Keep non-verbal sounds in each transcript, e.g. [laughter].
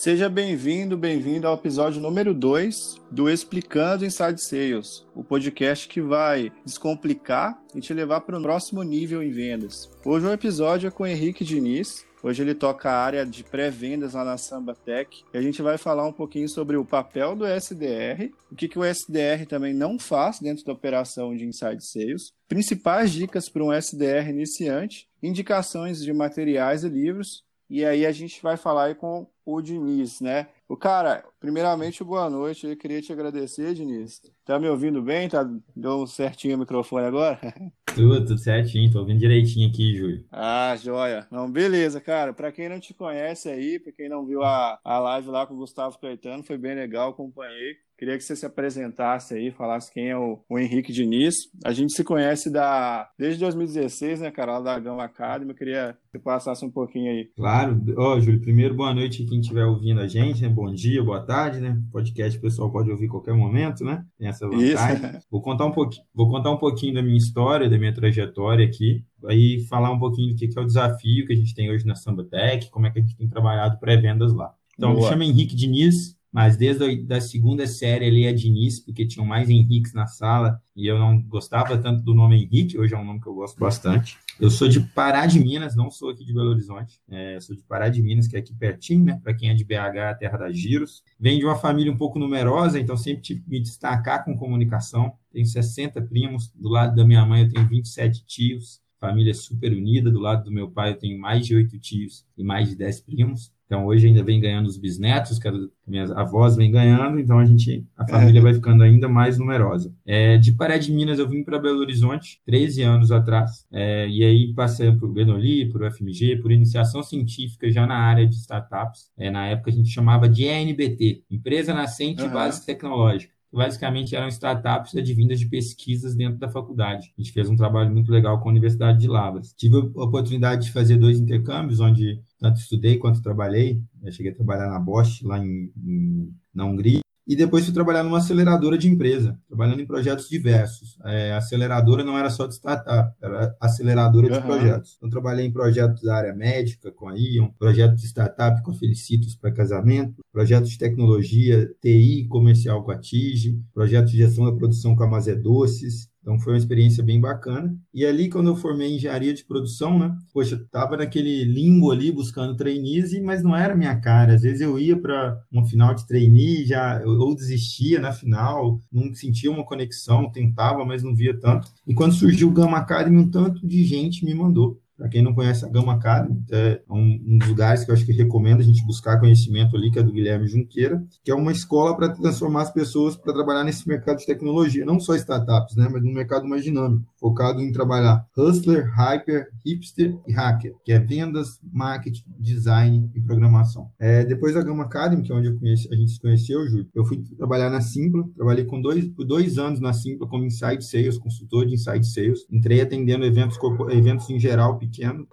Seja bem-vindo, bem-vindo ao episódio número 2 do Explicando Inside Sales, o podcast que vai descomplicar e te levar para o próximo nível em vendas. Hoje o episódio é com o Henrique Diniz. Hoje ele toca a área de pré-vendas lá na Samba Tech e a gente vai falar um pouquinho sobre o papel do SDR, o que, que o SDR também não faz dentro da operação de Inside Sales, principais dicas para um SDR iniciante, indicações de materiais e livros e aí a gente vai falar com o Diniz, né? O cara, primeiramente, boa noite. Eu queria te agradecer, Diniz. Tá me ouvindo bem? Tá deu certinho o microfone agora? [laughs] Tudo, tudo certinho. Tô ouvindo direitinho aqui, Júlio. Ah, joia. Não, beleza, cara. Para quem não te conhece aí, para quem não viu a, a live lá com o Gustavo Caetano, foi bem legal, acompanhei. Queria que você se apresentasse aí, falasse quem é o, o, Henrique Diniz. A gente se conhece da, desde 2016, né, cara, lá da Gama Academy. Eu queria que você passasse um pouquinho aí. Claro. Ó, oh, Júlio, primeiro, boa noite a quem estiver ouvindo a gente, né? Bom dia, boa tarde, né? Podcast o pessoal pode ouvir a qualquer momento, né? Tem essa vantagem. Isso. Vou contar um pouquinho, vou contar um pouquinho da minha história, da minha trajetória aqui. Aí falar um pouquinho do que é o desafio que a gente tem hoje na Samba Tech, como é que a gente tem trabalhado pré-vendas lá. Então, Boa. me chamo Henrique Diniz, mas desde a da segunda série ali é Diniz, porque tinham mais Henriques na sala e eu não gostava tanto do nome Henrique, hoje é um nome que eu gosto bastante. Eu sou de Pará de Minas, não sou aqui de Belo Horizonte, é, sou de Pará de Minas, que é aqui pertinho, né? Para quem é de BH, a terra da giros. Venho de uma família um pouco numerosa, então sempre tive que me destacar com comunicação. Tenho 60 primos, do lado da minha mãe eu tenho 27 tios, família super unida, do lado do meu pai eu tenho mais de oito tios e mais de 10 primos. Então, hoje ainda vem ganhando os bisnetos, que minhas avós vêm ganhando, então a gente, a família é. vai ficando ainda mais numerosa. É, de Paré de Minas, eu vim para Belo Horizonte 13 anos atrás, é, e aí passei por Benoli, por UFMG, por iniciação científica já na área de startups. É, na época a gente chamava de ENBT, Empresa Nascente uhum. Base Tecnológica basicamente eram startups advindas de pesquisas dentro da faculdade. A gente fez um trabalho muito legal com a Universidade de Lavras. Tive a oportunidade de fazer dois intercâmbios, onde tanto estudei quanto trabalhei. Eu cheguei a trabalhar na Bosch, lá em, em na Hungria, e depois fui trabalhar numa aceleradora de empresa, trabalhando em projetos diversos. É, a aceleradora não era só de startup, era aceleradora de uhum. projetos. Então, trabalhei em projetos da área médica com a Ion, projeto de startup com a Felicitos para casamento, projetos de tecnologia, TI comercial com a TIGE, projeto de gestão da produção com a Mazé Doces, então foi uma experiência bem bacana. E ali, quando eu formei engenharia de produção, né? Poxa, tava naquele limbo ali buscando trainees, mas não era minha cara. Às vezes eu ia para um final de trainee, já ou desistia na final, não sentia uma conexão, tentava, mas não via tanto. E quando surgiu o Gama Academy, um tanto de gente me mandou. Para quem não conhece a Gama Academy, é um, um, dos lugares que eu acho que recomendo a gente buscar conhecimento ali, que é do Guilherme Junqueira, que é uma escola para transformar as pessoas para trabalhar nesse mercado de tecnologia, não só startups, né, mas no mercado mais dinâmico, focado em trabalhar hustler, hyper, hipster e hacker, que é vendas, marketing, design e programação. É, depois da Gama Academy, que é onde conheci, a gente se conheceu, Júlio, eu fui trabalhar na Simpla, trabalhei com dois, por dois anos na Simpla como Inside Sales, consultor de Inside Sales, entrei atendendo eventos, eventos em geral,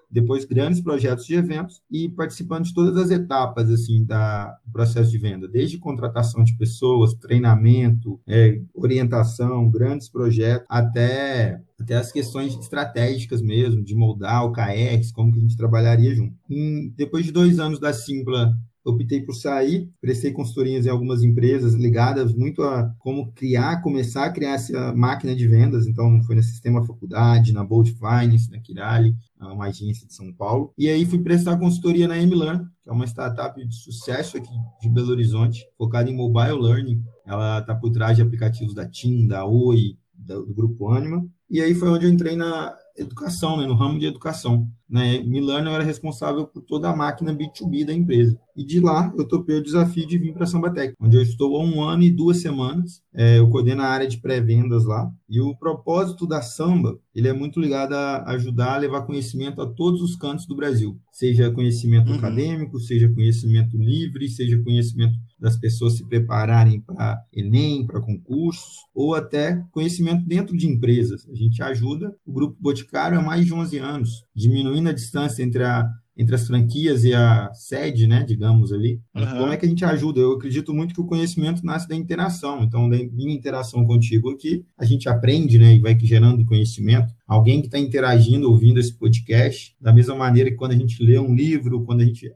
depois grandes projetos de eventos e participando de todas as etapas assim da, do processo de venda, desde contratação de pessoas, treinamento, é, orientação, grandes projetos, até até as questões estratégicas mesmo, de moldar o KRs, como que a gente trabalharia junto. Em, depois de dois anos da Simpla optei por sair, prestei consultorias em algumas empresas ligadas muito a como criar, começar a criar essa máquina de vendas. Então, foi na Sistema Faculdade, na Bold Finance, na Kirali, uma agência de São Paulo. E aí fui prestar consultoria na MLearn, que é uma startup de sucesso aqui de Belo Horizonte, focada em mobile learning. Ela está por trás de aplicativos da TIM, da Oi, do, Grupo Anima. E aí foi onde eu entrei na educação, né, no ramo de educação. Né? Milano era responsável por toda a máquina B2B da empresa. E de lá eu topei o desafio de vir para a Sambatec, onde eu estou há um ano e duas semanas. É, eu coordeno a área de pré-vendas lá. E o propósito da Samba, ele é muito ligado a ajudar a levar conhecimento a todos os cantos do Brasil. Seja conhecimento uhum. acadêmico, seja conhecimento livre, seja conhecimento das pessoas se prepararem para Enem, para concursos, ou até conhecimento dentro de empresas. A gente ajuda o Grupo Boticário há mais de 11 anos, diminuindo diminuindo a distância entre a entre as franquias e a sede, né, digamos ali. Uhum. Como é que a gente ajuda? Eu acredito muito que o conhecimento nasce da interação. Então, da minha interação contigo aqui, a gente aprende, né, e vai gerando conhecimento. Alguém que está interagindo, ouvindo esse podcast, da mesma maneira que quando a gente lê um livro, quando a gente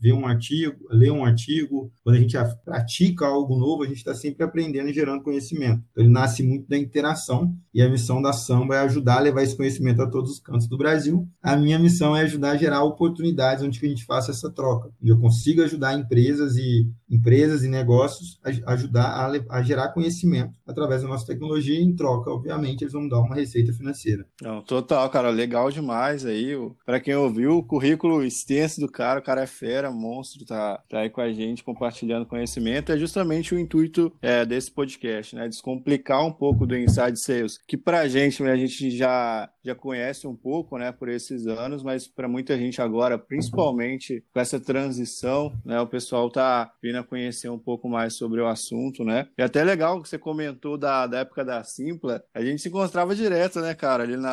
vê um artigo, lê um artigo, quando a gente pratica algo novo, a gente está sempre aprendendo e gerando conhecimento. Então, ele nasce muito da interação e a missão da Samba é ajudar a levar esse conhecimento a todos os cantos do Brasil. A minha missão é ajudar a gerar oportunidades onde a gente faça essa troca, onde eu consiga ajudar empresas e empresas e negócios a ajudar a, a gerar conhecimento através da nossa tecnologia e em troca, obviamente, eles vão dar uma receita financeira. Não, total, cara, legal demais aí. Para quem ouviu, o currículo extenso do cara, o cara é fera, monstro, tá, tá aí com a gente compartilhando conhecimento. É justamente o intuito é, desse podcast, né? Descomplicar um pouco do Inside Sales, que pra gente, a gente já, já conhece um pouco, né, por esses anos, mas para muita gente agora, principalmente com essa transição, né, o pessoal tá vindo a conhecer um pouco mais sobre o assunto, né? E até legal que você comentou da, da época da Simpla, a gente se encontrava direto, né, cara? Ali na.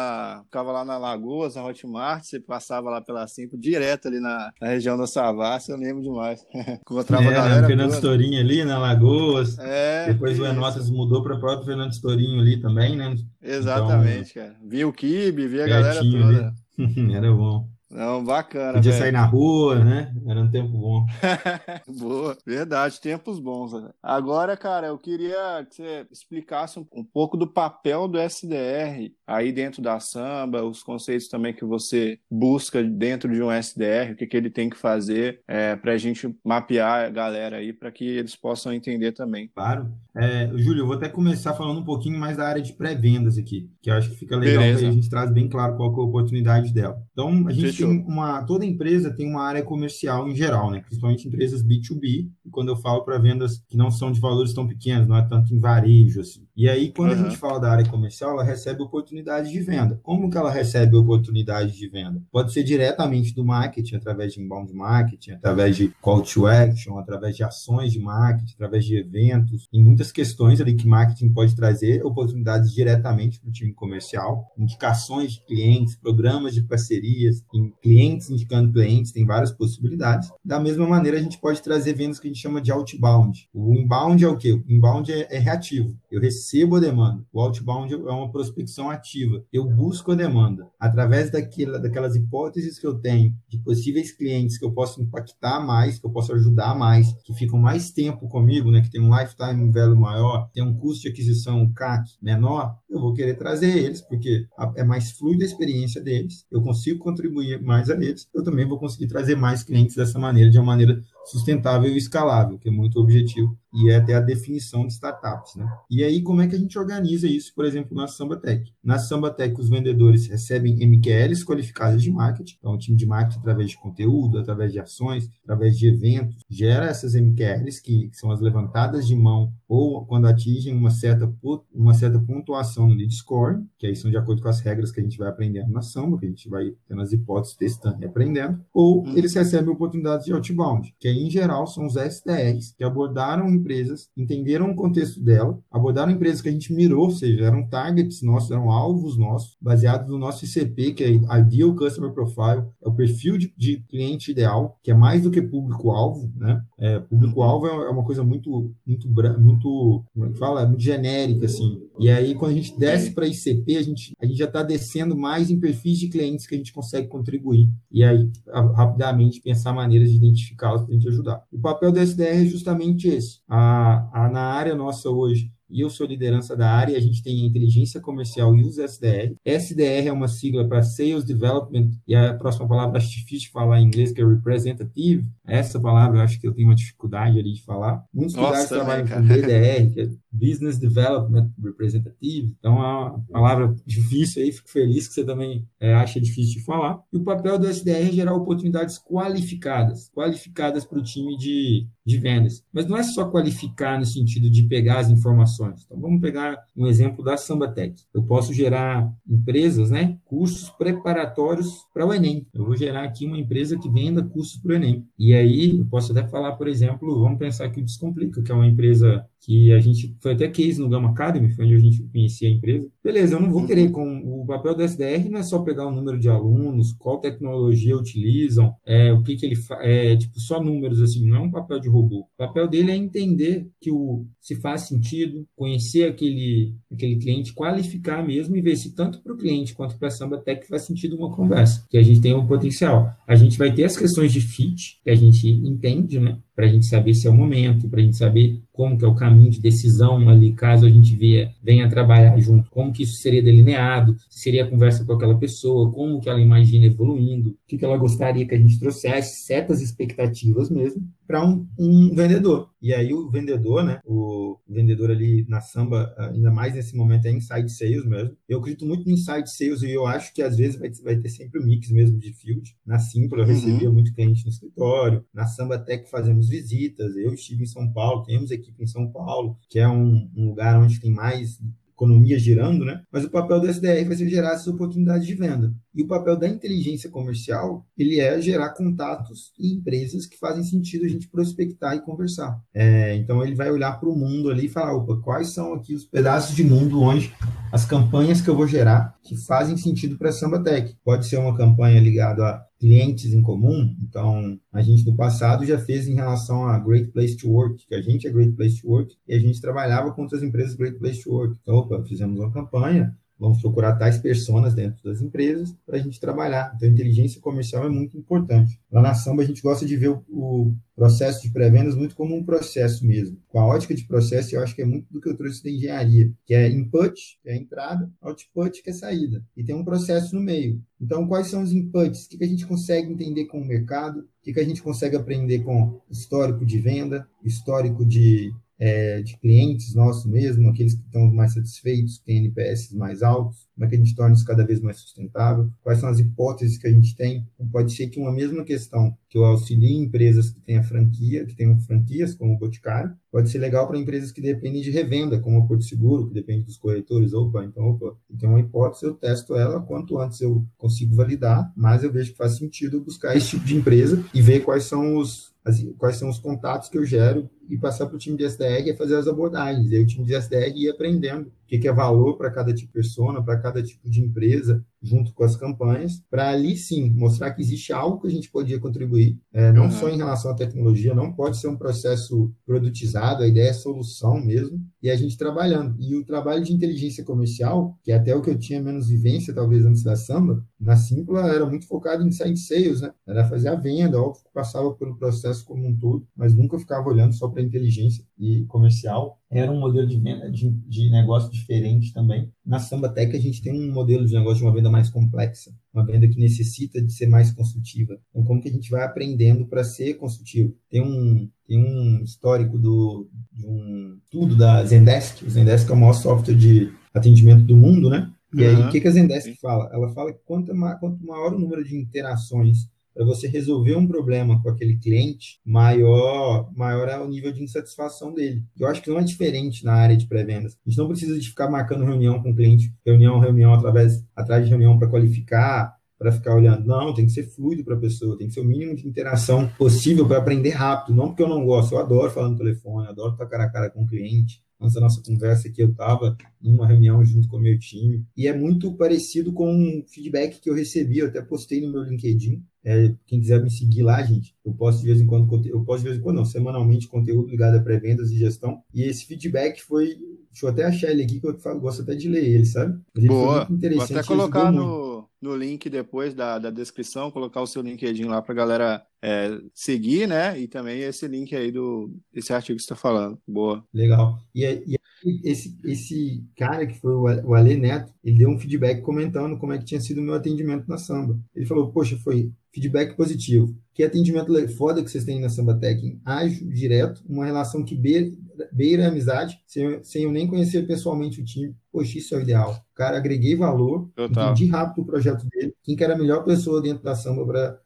Ficava lá na Lagoas, na Hotmart, você passava lá pela Simpla, direto ali na, na região da Savassi eu lembro demais. [laughs] Encontrava é, a galera. Fernando toda. Storinho ali, na Lagoas. É, Depois o Enotas mudou para o próprio Fernando Storinho ali também, né? Exatamente, então, cara. Vi o Kibe, vi a galera toda. [laughs] Era bom. Não, bacana. Podia véio. sair na rua, né? Era um tempo bom. [laughs] Boa, verdade, tempos bons. Né? Agora, cara, eu queria que você explicasse um, um, pouco do papel do SDR aí dentro da samba, os conceitos também que você busca dentro de um SDR, o que, que ele tem que fazer é, para a gente mapear a galera aí, para que eles possam entender também. Claro. É, Júlio, eu vou até começar falando um pouquinho mais da área de pré-vendas aqui, que eu acho que fica legal, que a gente traz bem claro qual é a oportunidade dela. Então, a gente Fechou. Uma, toda empresa tem uma área comercial em geral, né? principalmente empresas B2B, e quando eu falo para vendas que não são de valores tão pequenos, não é tanto em varejo, assim. E aí, quando uhum. a gente fala da área comercial, ela recebe oportunidade de venda. Como que ela recebe oportunidade de venda? Pode ser diretamente do marketing, através de inbound marketing, através de call to action, através de ações de marketing, através de eventos. Tem muitas questões ali que marketing pode trazer oportunidades diretamente para o time comercial, indicações de clientes, programas de parcerias, clientes indicando clientes, tem várias possibilidades. Da mesma maneira, a gente pode trazer vendas que a gente chama de outbound. O inbound é o quê? O inbound é, é reativo. Eu recebo a demanda. O outbound é uma prospecção ativa. Eu busco a demanda. Através daquela, daquelas hipóteses que eu tenho de possíveis clientes que eu posso impactar mais, que eu posso ajudar mais, que ficam mais tempo comigo, né, que tem um lifetime value maior, tem um custo de aquisição, um CAC menor, eu vou querer trazer eles, porque é mais fluida a experiência deles, eu consigo contribuir mais a eles, eu também vou conseguir trazer mais clientes dessa maneira, de uma maneira sustentável e escalável, que é muito objetivo e é até a definição de startups, né? E aí, como é que a gente organiza isso, por exemplo, na Sambatec? Na Sambatec, os vendedores recebem MQLs qualificadas de marketing, então o time de marketing, através de conteúdo, através de ações, através de eventos, gera essas MQLs, que são as levantadas de mão ou quando atingem uma certa, uma certa pontuação no lead score, que aí são de acordo com as regras que a gente vai aprendendo na Samba, que a gente vai tendo as hipóteses, testando e aprendendo, ou hum. eles recebem oportunidades de outbound, que aí, em geral, são os SDRs, que abordaram empresas, entenderam o contexto dela, abordaram empresas que a gente mirou, ou seja, eram targets nossos, eram alvos nossos, baseados no nosso ICP, que é Ideal Customer Profile, é o perfil de, de cliente ideal, que é mais do que público-alvo, né? É, público-alvo é uma coisa muito, muito, muito, como é que fala? Muito genérica, assim. E aí, quando a gente desce para ICP, a gente, a gente já está descendo mais em perfis de clientes que a gente consegue contribuir. E aí, a, rapidamente, pensar maneiras de identificá-los para ajudar. O papel do SDR é justamente esse. A, a, na área nossa hoje, e eu sou liderança da área, a gente tem a inteligência comercial e os SDR. SDR é uma sigla para Sales Development, e a próxima palavra acho difícil de falar em inglês, que é Representative. Essa palavra eu acho que eu tenho uma dificuldade ali de falar. Muitos Nossa, lugares trabalham com BDR, que é Business Development Representative. Então é uma palavra difícil aí, fico feliz que você também é, acha difícil de falar. E o papel do SDR é gerar oportunidades qualificadas, qualificadas para o time de, de vendas. Mas não é só qualificar no sentido de pegar as informações. Então vamos pegar um exemplo da Sambatec. Eu posso gerar empresas, né, cursos preparatórios para o Enem. Eu vou gerar aqui uma empresa que venda cursos para o Enem. E aí eu posso até falar, por exemplo, vamos pensar que o Descomplica, que é uma empresa que a gente foi até case no Gama Academy, foi onde a gente conhecia a empresa. Beleza, eu não vou querer com o papel do SDR não é só pegar o número de alunos, qual tecnologia utilizam, é, o que que ele faz, é, tipo, só números assim, não é um papel de robô. O papel dele é entender que o se faz sentido, conhecer aquele, aquele cliente, qualificar mesmo e ver se tanto para o cliente quanto para a Samba Tech faz sentido uma conversa, que a gente tem um potencial. A gente vai ter as questões de fit, que a gente entende, né? Para a gente saber se é o momento, para a gente saber como que é o caminho de decisão ali, caso a gente venha, venha trabalhar junto, como que isso seria delineado, se seria a conversa com aquela pessoa, como que ela imagina evoluindo, o que, que ela gostaria que a gente trouxesse, certas expectativas mesmo, para um, um, vendedor. E aí o vendedor, né, o vendedor ali na samba, ainda mais nesse momento é inside sales mesmo. Eu acredito muito no inside sales e eu acho que às vezes vai, vai ter sempre o um mix mesmo de field. Na Simpla eu uhum. recebia muito cliente no escritório, na Samba Tech fazemos visitas, eu estive em São Paulo, temos equipe em São Paulo, que é um, um lugar onde tem mais economia girando, né? Mas o papel do SDR vai ser gerar essas oportunidades de venda. E o papel da inteligência comercial, ele é gerar contatos e empresas que fazem sentido a gente prospectar e conversar. É, então ele vai olhar para o mundo ali e falar, opa, quais são aqui os pedaços de mundo onde as campanhas que eu vou gerar que fazem sentido para a Samba Tech. Pode ser uma campanha ligada a clientes em comum. Então, a gente no passado já fez em relação a Great Place to Work, que a gente é Great Place to Work, e a gente trabalhava com outras empresas Great Place to Work. Então, opa, fizemos uma campanha, vamos procurar tais pessoas dentro das empresas para a gente trabalhar. Então, inteligência comercial é muito importante. Lá na Samba, a gente gosta de ver o, o processo de pré-vendas muito como um processo mesmo. Com a ótica de processo, eu acho que é muito do que eu trouxe da engenharia, que é input, que é entrada, output, que é saída. E tem um processo no meio. Então, quais são os inputs? O que a gente consegue entender com o mercado? O que a gente consegue aprender com histórico de venda, histórico de é, de clientes nossos mesmo, aqueles que estão mais satisfeitos, que têm NPS mais altos, como é que a gente torna isso cada vez mais sustentável, quais são as hipóteses que a gente tem. Então, pode ser que uma mesma questão que eu auxilie empresas que tenham franquia, que tenham franquias, como o Boticário, pode ser legal para empresas que dependem de revenda, como o Porto Seguro, que depende dos corretores. Opa, então, opa, tem uma hipótese, eu testo ela, quanto antes eu consigo validar, mas eu vejo que faz sentido buscar esse tipo de empresa e ver quais são os as, quais são os contatos que eu gero e passar para o time de SDR e fazer as abordagens. E aí o time de SDR ia aprendendo o que, que é valor para cada tipo de persona, para cada tipo de empresa, junto com as campanhas, para ali sim mostrar que existe algo que a gente podia contribuir, é, não uhum. só em relação à tecnologia, não pode ser um processo produtizado, a ideia é solução mesmo, e a gente trabalhando. E o trabalho de inteligência comercial, que é até o que eu tinha menos vivência, talvez antes da Samba, na Simpla era muito focado em site sales, né? Era fazer a venda, óbvio que passava pelo processo como um todo, mas nunca ficava olhando só para inteligência e comercial. Era um modelo de venda de, de negócio diferente também. Na Samba Tech a gente tem um modelo de negócio de uma venda mais complexa, uma venda que necessita de ser mais consultiva. Então, como que a gente vai aprendendo para ser consultivo? Tem um, tem um histórico do, de um estudo da Zendesk. O Zendesk é o maior software de atendimento do mundo, né? E aí, o que, que a Zendesk fala? Ela fala que quanto, quanto maior o número de interações para você resolver um problema com aquele cliente, maior, maior é o nível de insatisfação dele. Eu acho que não é diferente na área de pré-vendas. A gente não precisa de ficar marcando reunião com o cliente, reunião, reunião através, atrás de reunião para qualificar, para ficar olhando. Não, tem que ser fluido para a pessoa, tem que ser o mínimo de interação possível para aprender rápido. Não porque eu não gosto, eu adoro falar no telefone, adoro estar cara a cara com o cliente. Da nossa conversa aqui, eu estava numa reunião junto com o meu time, e é muito parecido com um feedback que eu recebi, eu até postei no meu LinkedIn, é, quem quiser me seguir lá, gente, eu posto de vez em quando, eu posto de vez em quando, não, semanalmente, conteúdo ligado a pré-vendas e gestão. E esse feedback foi. Deixa eu até achar ele aqui, que eu gosto até de ler ele, sabe? Ele Boa. Vou até colocar no, no link depois da, da descrição, colocar o seu LinkedIn lá para a galera é, seguir, né? E também esse link aí do esse artigo que você está falando. Boa. Legal. E, e esse, esse cara que foi o Ale Neto, ele deu um feedback comentando como é que tinha sido o meu atendimento na samba. Ele falou, poxa, foi feedback positivo. Que atendimento foda que vocês têm na Samba Tech, ágil, direto, uma relação que beira, beira a amizade, sem, sem eu nem conhecer pessoalmente o time. Poxa, isso é o ideal. Cara, agreguei valor, Total. entendi rápido o projeto dele, quem que era a melhor pessoa dentro da samba para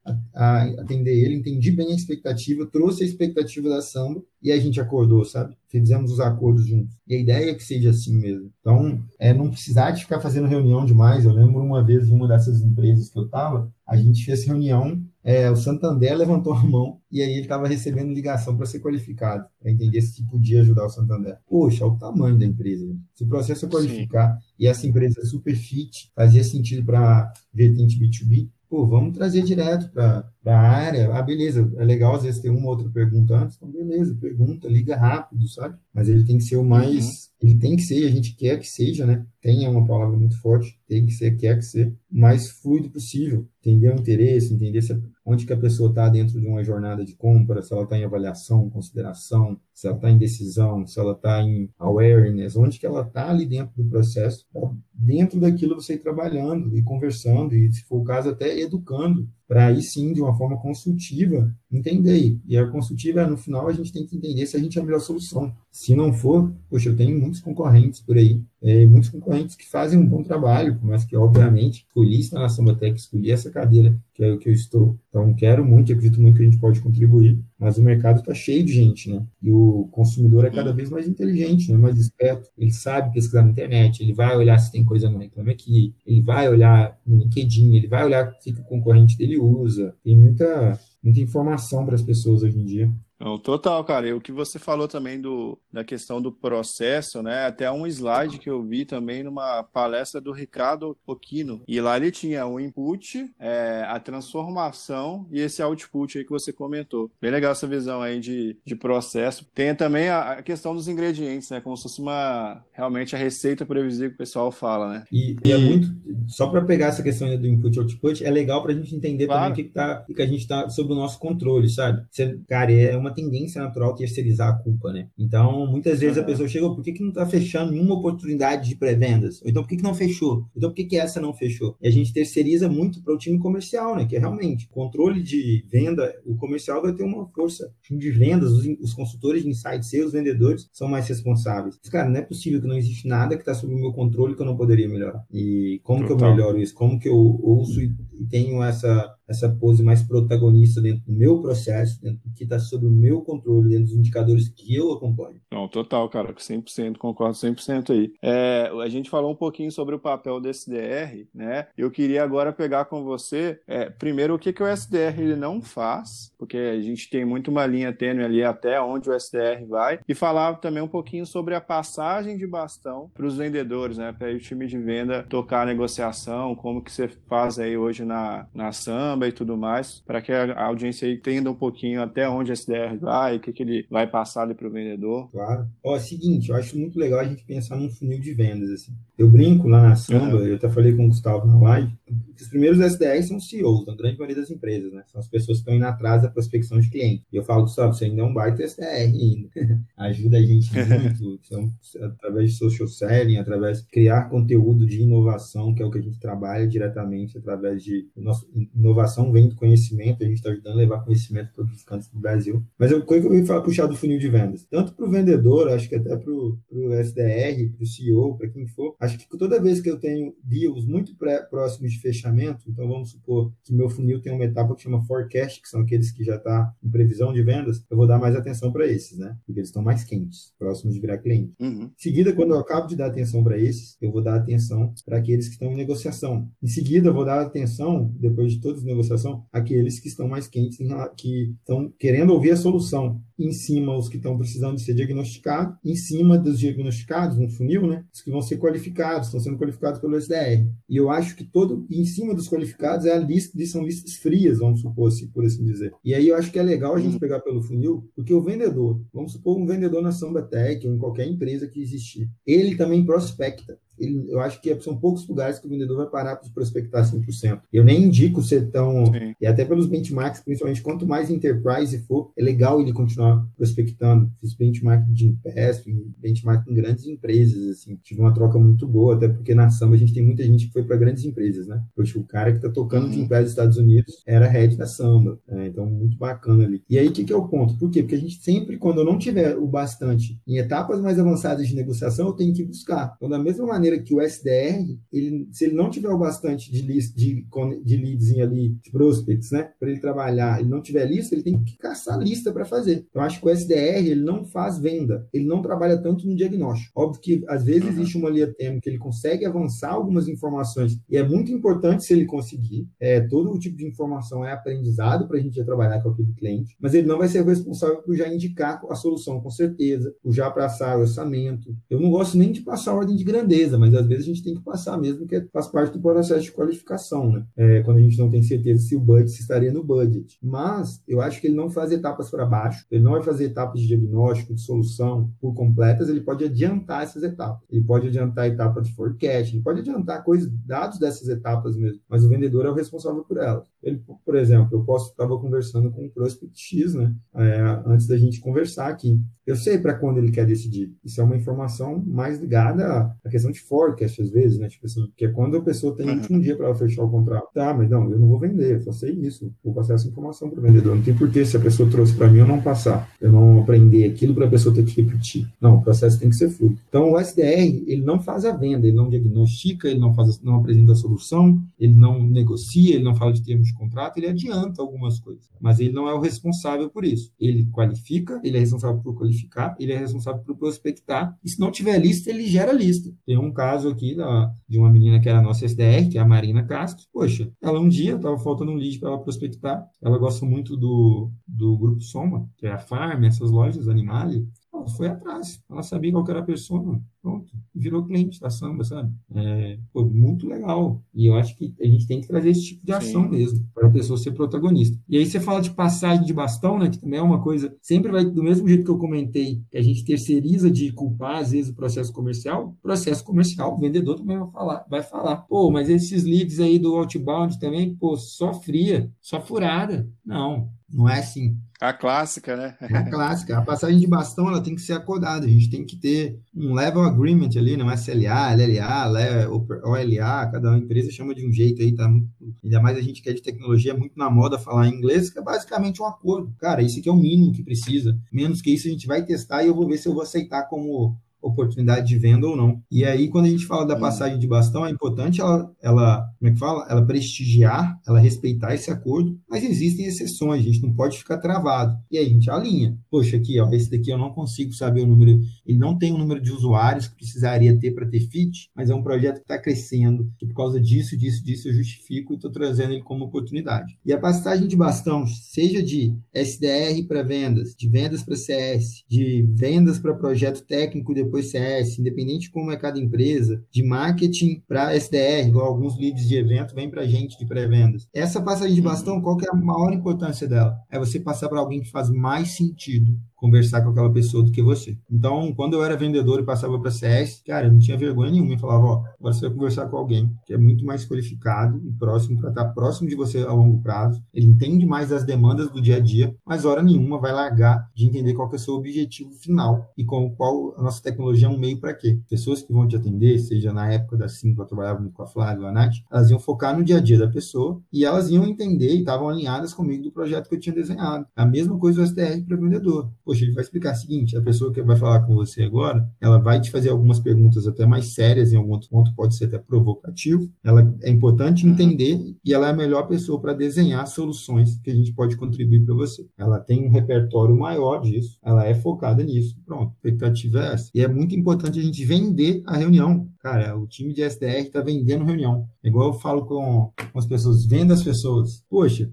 atender ele, entendi bem a expectativa, trouxe a expectativa da samba e a gente acordou, sabe? Fizemos os acordos juntos. E a ideia é que seja assim mesmo. Então, é não precisar de ficar fazendo reunião demais. Eu lembro uma vez em uma dessas empresas que eu estava, a gente fez reunião é, o Santander levantou a mão e aí ele estava recebendo ligação para ser qualificado, para entender se podia ajudar o Santander. Poxa, olha o tamanho da empresa. Se o processo é qualificar Sim. e essa empresa é super fit, fazia sentido para vertente B2B, pô, vamos trazer direto para a área. Ah, beleza, é legal às vezes ter uma outra pergunta antes, então beleza, pergunta, liga rápido, sabe? Mas ele tem que ser o mais, uhum. ele tem que ser, a gente quer que seja, né? Tenha uma palavra muito forte, tem que ser, quer que ser, o mais fluido possível. Entender o interesse, entender se, onde que a pessoa está dentro de uma jornada de compra, se ela está em avaliação, consideração, se ela está em decisão, se ela está em awareness, onde que ela está ali dentro do processo, dentro daquilo você ir trabalhando e conversando, e se for o caso, até educando para aí sim, de uma forma consultiva, entender. E a consultiva, no final, a gente tem que entender se a gente é a melhor solução. Se não for, poxa, eu tenho muitos concorrentes por aí, é, muitos concorrentes que fazem um bom trabalho, mas que, obviamente, escolhi estar na Sambatec, escolhi essa cadeira, que é o que eu estou. Então, quero muito, acredito muito que a gente pode contribuir, mas o mercado está cheio de gente, né? E o consumidor é cada vez mais inteligente, né? mais esperto. Ele sabe pesquisar na internet, ele vai olhar se tem coisa no Reclame Aqui, ele vai olhar no LinkedIn, ele vai olhar o que o concorrente dele usa. Tem muita, muita informação para as pessoas hoje em dia. Não, total, cara. E o que você falou também do, da questão do processo, né? Até um slide que eu vi também numa palestra do Ricardo Poquino. E lá ele tinha o input, é, a transformação e esse output aí que você comentou. Bem legal essa visão aí de, de processo. Tem também a, a questão dos ingredientes, né? Como se fosse uma realmente a receita previsível que o pessoal fala, né? E, e é muito. Só para pegar essa questão do input e output, é legal para a gente entender claro. também o que, que, tá, que a gente está sob o nosso controle, sabe? Você, cara, é uma uma tendência natural terceirizar a culpa, né? Então, muitas vezes a pessoa chega, por que, que não está fechando nenhuma oportunidade de pré-vendas? Ou então, por que, que não fechou? Então, por que, que essa não fechou? E a gente terceiriza muito para o time comercial, né? Que é realmente controle de venda, o comercial vai ter uma força. O time de vendas, os, os consultores de insight seus vendedores são mais responsáveis. Mas, cara, não é possível que não existe nada que está sob o meu controle que eu não poderia melhorar. E como Total. que eu melhoro isso? Como que eu ouço e tenho essa essa pose mais protagonista dentro do meu processo, dentro do que está sob o meu controle, dentro dos indicadores que eu acompanho. Não, total, cara, 100%, concordo 100% aí. É, a gente falou um pouquinho sobre o papel do SDR, né? Eu queria agora pegar com você, é, primeiro, o que, que o SDR ele não faz, porque a gente tem muito uma linha tênue ali até onde o SDR vai, e falar também um pouquinho sobre a passagem de bastão para os vendedores, né? Para o time de venda tocar a negociação, como que você faz aí hoje na, na SAM, samba e tudo mais, para que a audiência aí entenda um pouquinho até onde a SDR vai, o que, que ele vai passar ali para o vendedor. Claro. Ó, é o seguinte, eu acho muito legal a gente pensar num funil de vendas. Assim. Eu brinco lá na samba, uhum. eu até falei com o Gustavo na live, os primeiros SDRs são CEOs, na grande maioria das empresas, né? São as pessoas que estão indo atrás da prospecção de cliente. E eu falo, Gustavo, você ainda é um baita SDR ainda. [laughs] Ajuda a gente muito, [laughs] então, através de social selling, através de criar conteúdo de inovação, que é o que a gente trabalha diretamente, através de nossa inovação vem do conhecimento, a gente está ajudando a levar conhecimento para os cantos do Brasil. Mas eu, coisa que eu ia puxar do funil de vendas, tanto para o vendedor, acho que até para o SDR, para o CEO, para quem for, acho que toda vez que eu tenho deals muito pré, próximos de fechamento, fechamento. Então, vamos supor que meu funil tem uma etapa que chama forecast, que são aqueles que já está em previsão de vendas. Eu vou dar mais atenção para esses, né? Porque eles estão mais quentes, próximos de virar cliente. Uhum. Em seguida, quando eu acabo de dar atenção para esses, eu vou dar atenção para aqueles que estão em negociação. Em seguida, eu vou dar atenção, depois de toda a negociação, àqueles que estão mais quentes, que estão querendo ouvir a solução. Em cima, os que estão precisando de ser diagnosticados. Em cima dos diagnosticados, no funil, né? Os que vão ser qualificados, estão sendo qualificados pelo SDR. E eu acho que todo, em cima dos qualificados é a lista, são listas frias, vamos supor, assim, por assim dizer. E aí eu acho que é legal a gente uhum. pegar pelo funil, porque o vendedor, vamos supor um vendedor na Samba Tech ou em qualquer empresa que existir, ele também prospecta ele, eu acho que são poucos lugares que o vendedor vai parar para prospectar 100%. Eu nem indico ser tão. Sim. E até pelos benchmarks, principalmente, quanto mais enterprise for, é legal ele continuar prospectando. Fiz benchmark de Impest, benchmark em grandes empresas, assim. Tive uma troca muito boa, até porque na Samba a gente tem muita gente que foi para grandes empresas, né? Poxa, o cara que está tocando uhum. de Impest dos Estados Unidos era head da Samba. Né? Então, muito bacana ali. E aí, o que, que é o ponto? Por quê? Porque a gente sempre, quando eu não tiver o bastante em etapas mais avançadas de negociação, eu tenho que buscar. Então, da mesma maneira maneira que o SDR, ele, se ele não tiver o bastante de, list, de, de leads ali, de prospects, né, para ele trabalhar, ele não tiver lista, ele tem que caçar lista para fazer. Então, acho que o SDR, ele não faz venda, ele não trabalha tanto no diagnóstico. Óbvio que, às vezes, uhum. existe uma linha termo que ele consegue avançar algumas informações, e é muito importante se ele conseguir. É, todo o tipo de informação é aprendizado para a gente trabalhar com aquele cliente, mas ele não vai ser responsável por já indicar a solução com certeza, por já passar o orçamento. Eu não gosto nem de passar a ordem de grandeza, mas às vezes a gente tem que passar mesmo, que faz parte do processo de qualificação, né? É, quando a gente não tem certeza se o budget estaria no budget. Mas eu acho que ele não faz etapas para baixo, ele não vai fazer etapas de diagnóstico, de solução por completas, ele pode adiantar essas etapas. Ele pode adiantar a etapa de forecast, ele pode adiantar coisas, dados dessas etapas mesmo, mas o vendedor é o responsável por elas. Ele, por exemplo, eu posso estava conversando com o Prospect X, né, é, antes da gente conversar aqui. Eu sei para quando ele quer decidir. Isso é uma informação mais ligada à questão de forecast, às vezes, né? Tipo assim, que é quando a pessoa tem uhum. um dia para fechar o contrato. Tá, mas não, eu não vou vender, eu só sei isso. Vou passar essa informação para o vendedor. Não tem porquê se a pessoa trouxe para mim eu não passar. Eu não aprender aquilo para a pessoa ter que repetir. Não, o processo tem que ser fluido. Então, o SDR, ele não faz a venda, ele não diagnostica, ele não, faz, não apresenta a solução, ele não negocia, ele não fala de termos de contrato, ele adianta algumas coisas. Mas ele não é o responsável por isso. Ele qualifica, ele é responsável por qualificar qualificar, ele é responsável por prospectar, e se não tiver lista, ele gera lista. Tem um caso aqui da, de uma menina que era nossa SDR, que é a Marina Castro. Poxa, ela um dia estava faltando um lead para ela prospectar, ela gosta muito do, do Grupo Soma, que é a Farm, essas lojas Animale, ela foi atrás, ela sabia qual era a pessoa, pronto, virou cliente da samba, sabe? É, pô, muito legal. E eu acho que a gente tem que trazer esse tipo de ação Sim. mesmo, para a pessoa ser protagonista. E aí você fala de passagem de bastão, né? Que também é uma coisa, sempre vai, do mesmo jeito que eu comentei, que a gente terceiriza de culpar, às vezes, o processo comercial, processo comercial, o vendedor também vai falar, vai falar, pô, mas esses leads aí do outbound também, pô, só fria, só furada. Não, não é assim. A clássica, né? É a clássica. A passagem de bastão ela tem que ser acordada. A gente tem que ter um level agreement ali, não é SLA, LLA, OLA, cada empresa chama de um jeito aí, tá muito, ainda mais a gente que é de tecnologia, é muito na moda falar em inglês, que é basicamente um acordo. Cara, isso aqui é o mínimo que precisa. Menos que isso a gente vai testar e eu vou ver se eu vou aceitar como oportunidade de venda ou não. E aí, quando a gente fala da passagem de bastão, é importante ela, ela, como é que fala? Ela prestigiar, ela respeitar esse acordo, mas existem exceções, a gente não pode ficar travado. E aí a gente alinha. Poxa, aqui, ó, esse daqui eu não consigo saber o número, ele não tem o número de usuários que precisaria ter para ter fit, mas é um projeto que está crescendo, que por causa disso, disso, disso eu justifico e estou trazendo ele como oportunidade. E a passagem de bastão, seja de SDR para vendas, de vendas para CS, de vendas para projeto técnico depois CS, independente de como é cada empresa, de marketing para SDR, igual alguns leads de evento vem para a gente de pré-vendas. Essa passagem de bastão, qual que é a maior importância dela? É você passar para alguém que faz mais sentido conversar com aquela pessoa do que você. Então, quando eu era vendedor e passava para CS, cara, eu não tinha vergonha nenhuma e falava, ó, agora você vai conversar com alguém que é muito mais qualificado e próximo para estar próximo de você a longo prazo. Ele entende mais as demandas do dia a dia, mas hora nenhuma vai largar de entender qual é o seu objetivo final e com qual a nossa tecnologia é um meio para quê. Pessoas que vão te atender, seja na época da Sim, eu trabalhava muito com a Flávia, a Nath, elas iam focar no dia a dia da pessoa e elas iam entender e estavam alinhadas comigo do projeto que eu tinha desenhado. A mesma coisa o STR para vendedor poxa, ele vai explicar o seguinte: a pessoa que vai falar com você agora, ela vai te fazer algumas perguntas até mais sérias, em algum outro ponto pode ser até provocativo. Ela é importante uhum. entender e ela é a melhor pessoa para desenhar soluções que a gente pode contribuir para você. Ela tem um repertório maior disso, ela é focada nisso. Pronto, a expectativa é essa. E é muito importante a gente vender a reunião. Cara, o time de SDR está vendendo reunião. Igual eu falo com, com as pessoas, venda as pessoas. Poxa,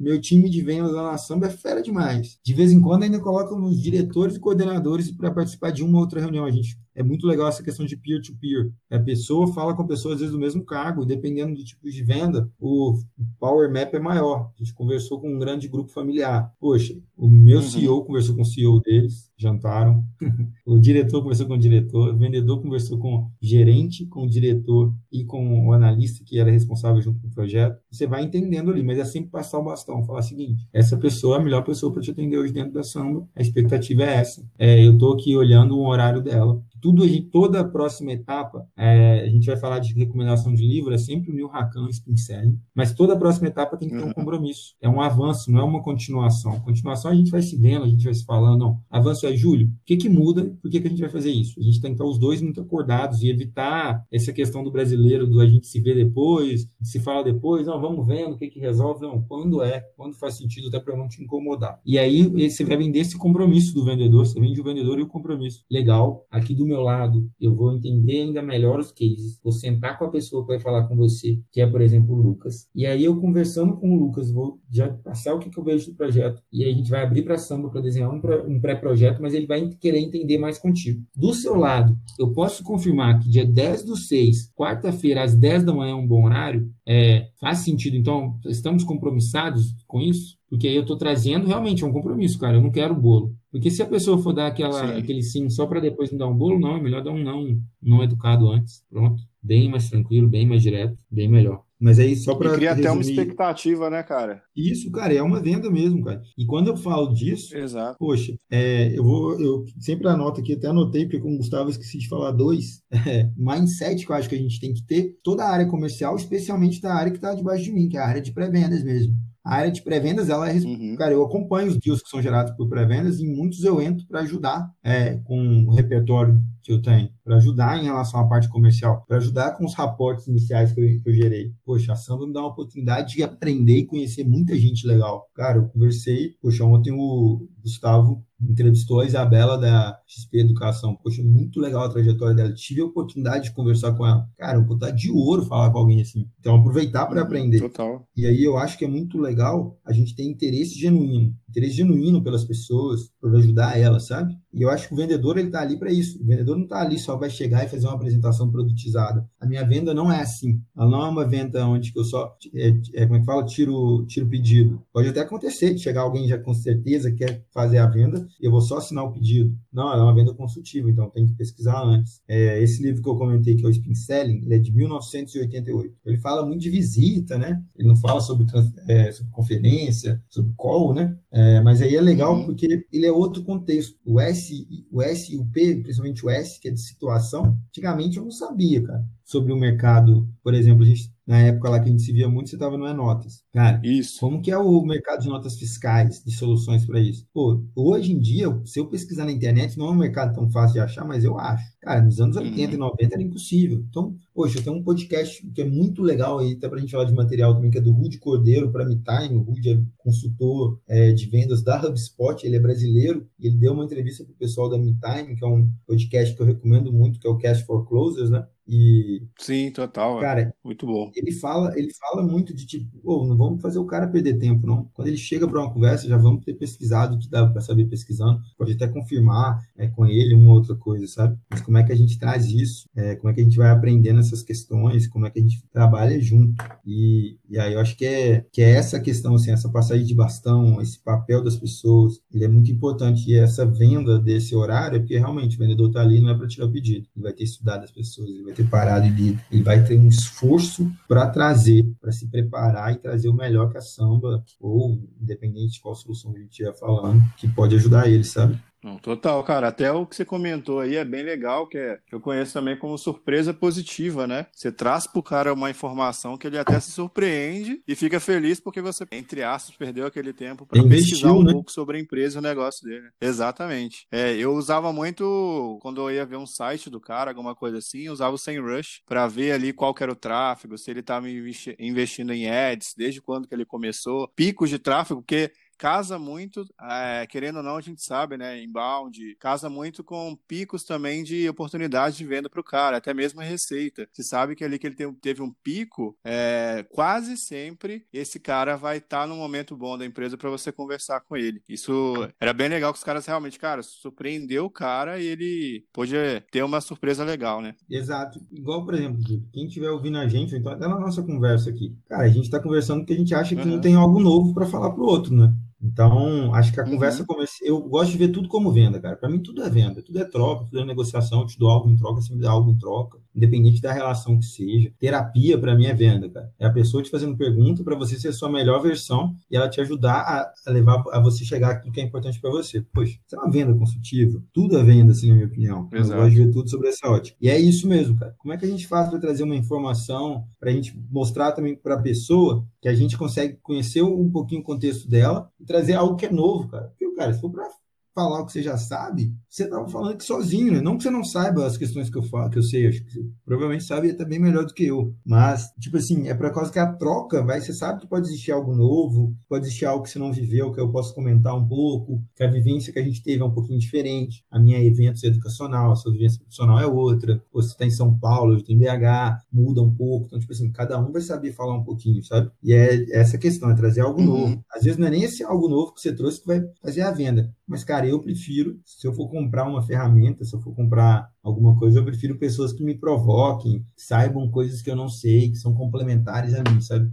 meu time de vendas lá na Samba é fera demais. De vez em quando ainda colocam os diretores e coordenadores para participar de uma ou outra reunião. A gente é muito legal essa questão de peer-to-peer. -peer. A pessoa fala com pessoas, às vezes, do mesmo cargo, dependendo do tipo de venda, o Power Map é maior. A gente conversou com um grande grupo familiar. Poxa, o meu uhum. CEO conversou com o CEO deles, jantaram. [laughs] o diretor conversou com o diretor, o vendedor conversou com o gerente, com o diretor e com o analista que era responsável junto com o projeto. Você vai entendendo ali, mas é sempre passar o bastão, falar o seguinte: essa pessoa é a melhor pessoa para te atender hoje dentro da Samba, a expectativa é essa. É, eu estou aqui olhando o horário dela tudo toda a próxima etapa, é, a gente vai falar de recomendação de livro, é sempre o Neil Hakan Spincelli, mas toda a próxima etapa tem que ter um uhum. compromisso. É um avanço, não é uma continuação. Continuação a gente vai se vendo, a gente vai se falando, não. Avanço é, Júlio, o que que muda? Por que que a gente vai fazer isso? A gente tem que estar os dois muito acordados e evitar essa questão do brasileiro, do a gente se vê depois, se fala depois, não, vamos vendo o que que resolve, não, quando é, quando faz sentido, até para não te incomodar. E aí você vai vender esse compromisso do vendedor, você vende o vendedor e o compromisso. Legal, aqui do meu lado, eu vou entender ainda melhor os cases, vou sentar com a pessoa que vai falar com você, que é, por exemplo, o Lucas. E aí eu conversando com o Lucas, vou já passar o que, que eu vejo do projeto. E aí a gente vai abrir para Samba para desenhar um, um pré-projeto, mas ele vai querer entender mais contigo. Do seu lado, eu posso confirmar que dia 10 do 6, quarta-feira, às 10 da manhã, é um bom horário? É, faz sentido, então, estamos compromissados com isso? Porque aí eu estou trazendo realmente é um compromisso, cara. Eu não quero bolo. Porque se a pessoa for dar aquela, sim. aquele sim só para depois me dar um bolo, não, é melhor dar um não, não educado antes. Pronto. Bem mais tranquilo, bem mais direto, bem melhor. Mas aí só para cria resumir... até uma expectativa, né, cara? Isso, cara, é uma venda mesmo, cara. E quando eu falo disso, Exato. poxa, é, eu vou, eu sempre anoto aqui, até anotei porque com o Gustavo esqueci de falar dois, [laughs] é, mindset que eu acho que a gente tem que ter, toda a área comercial, especialmente da área que está debaixo de mim, que é a área de pré-vendas mesmo. A área de pré-vendas, ela é. Uhum. Cara, eu acompanho os deals que são gerados por pré-vendas e muitos eu entro para ajudar é, com o repertório que eu tenho, para ajudar em relação à parte comercial, para ajudar com os raportes iniciais que eu, que eu, gerei. Poxa, a Samba me dá uma oportunidade de aprender e conhecer muita gente legal. Cara, eu conversei, poxa, ontem o Gustavo entrevistou a Isabela da XP Educação. Poxa, muito legal a trajetória dela. Tive a oportunidade de conversar com ela. Cara, uma oportunidade de ouro falar com alguém assim. Então, aproveitar para aprender. Total. E aí eu acho que é muito legal a gente ter interesse genuíno. Interesse genuíno pelas pessoas, para ajudar elas, sabe? E eu acho que o vendedor, ele tá ali para isso. O vendedor não tá ali só vai chegar e fazer uma apresentação produtizada. A minha venda não é assim. Ela não é uma venda onde eu só, é, é, como é que fala? Tiro, tiro pedido. Pode até acontecer de chegar alguém já com certeza quer fazer a venda eu vou só assinar o pedido. Não, ela é uma venda consultiva, então tem que pesquisar antes. É, esse livro que eu comentei, que é o Spin Selling, ele é de 1988. Ele fala muito de visita, né? Ele não fala sobre, é, sobre conferência, sobre call, né? É, mas aí é legal uhum. porque ele é outro contexto. O S, o S e o P, principalmente o S, que é de situação, antigamente eu não sabia, cara, sobre o mercado. Por exemplo, a gente na época lá que a gente se via muito, você estava no E-Notas. Cara, isso. como que é o mercado de notas fiscais, de soluções para isso? Pô, hoje em dia, se eu pesquisar na internet, não é um mercado tão fácil de achar, mas eu acho. Cara, nos anos 80 uhum. e 90 era impossível. Então, poxa, eu tenho um podcast que é muito legal aí, até para a gente falar de material também, que é do Rudy Cordeiro para MeTime. O Rudy é consultor é, de vendas da HubSpot, ele é brasileiro, e ele deu uma entrevista para o pessoal da MeTime, que é um podcast que eu recomendo muito, que é o Cash for Closers, né? E, Sim, total. É. Cara, muito bom. Ele fala, ele fala muito de tipo, oh, não vamos fazer o cara perder tempo, não. Quando ele chega para uma conversa, já vamos ter pesquisado o que dá para saber pesquisando. Pode até confirmar é, com ele uma outra coisa, sabe? Mas como é que a gente traz isso? É, como é que a gente vai aprendendo essas questões? Como é que a gente trabalha junto? E, e aí eu acho que é, que é essa questão, assim, essa passagem de bastão, esse papel das pessoas, ele é muito importante. E essa venda desse horário é porque realmente o vendedor está ali não é para tirar o pedido. Ele vai ter estudado as pessoas, ele vai ter preparado e lido. Ele vai ter um esforço para trazer, para se preparar e trazer o melhor que a samba, ou independente de qual solução a gente estiver falando, que pode ajudar ele, sabe? Não, total, cara. Até o que você comentou aí é bem legal, que, é, eu conheço também como surpresa positiva, né? Você traz pro cara uma informação que ele até se surpreende e fica feliz porque você, entre aspas, perdeu aquele tempo para pesquisar um né? pouco sobre a empresa e o negócio dele. Exatamente. É, eu usava muito, quando eu ia ver um site do cara, alguma coisa assim, eu usava o SEMrush para ver ali qual era o tráfego, se ele estava investindo em ads, desde quando que ele começou, picos de tráfego, porque casa muito, é, querendo ou não, a gente sabe, né? Inbound, casa muito com picos também de oportunidade de venda para o cara, até mesmo a receita. Você sabe que ali que ele teve um pico, é, quase sempre esse cara vai estar tá num momento bom da empresa para você conversar com ele. Isso era bem legal que os caras realmente, cara, surpreendeu o cara e ele pôde ter uma surpresa legal, né? Exato. Igual, por exemplo, quem estiver ouvindo a gente, então até na nossa conversa aqui, cara, a gente está conversando porque a gente acha que uhum. não tem algo novo para falar pro outro, né? Então, acho que a conversa uhum. comercial. Eu gosto de ver tudo como venda, cara. Para mim, tudo é venda, tudo é troca, tudo é negociação. Eu te dou algo em troca, você me dá algo em troca, independente da relação que seja. Terapia, para mim, é venda, cara. É a pessoa te fazendo pergunta para você ser a sua melhor versão e ela te ajudar a, a levar a você chegar aquilo que é importante para você. Poxa, isso é uma venda consultiva. Tudo é venda, assim, na minha opinião. Exato. Eu gosto de ver tudo sobre essa ótica. E é isso mesmo, cara. Como é que a gente faz para trazer uma informação, para a gente mostrar também para a pessoa que a gente consegue conhecer um pouquinho o contexto dela e trazer algo que é novo, cara. Porque, cara, se for para falar o que você já sabe, você estava falando aqui sozinho, né? Não que você não saiba as questões que eu falo, que eu sei, acho que você provavelmente sabe até bem melhor do que eu. Mas, tipo assim, é por causa que a troca, vai, você sabe que pode existir algo novo, pode existir algo que você não viveu, que eu posso comentar um pouco, que a vivência que a gente teve é um pouquinho diferente. A minha é eventos educacional, a sua vivência profissional é outra. Você está em São Paulo, eu estou em BH, muda um pouco. Então, tipo assim, cada um vai saber falar um pouquinho, sabe? E é essa questão, é trazer algo uhum. novo. Às vezes não é nem esse algo novo que você trouxe que vai fazer a venda. Mas, cara, eu prefiro, se eu for comprar uma ferramenta, se eu for comprar alguma coisa, eu prefiro pessoas que me provoquem, saibam coisas que eu não sei, que são complementares a mim, sabe?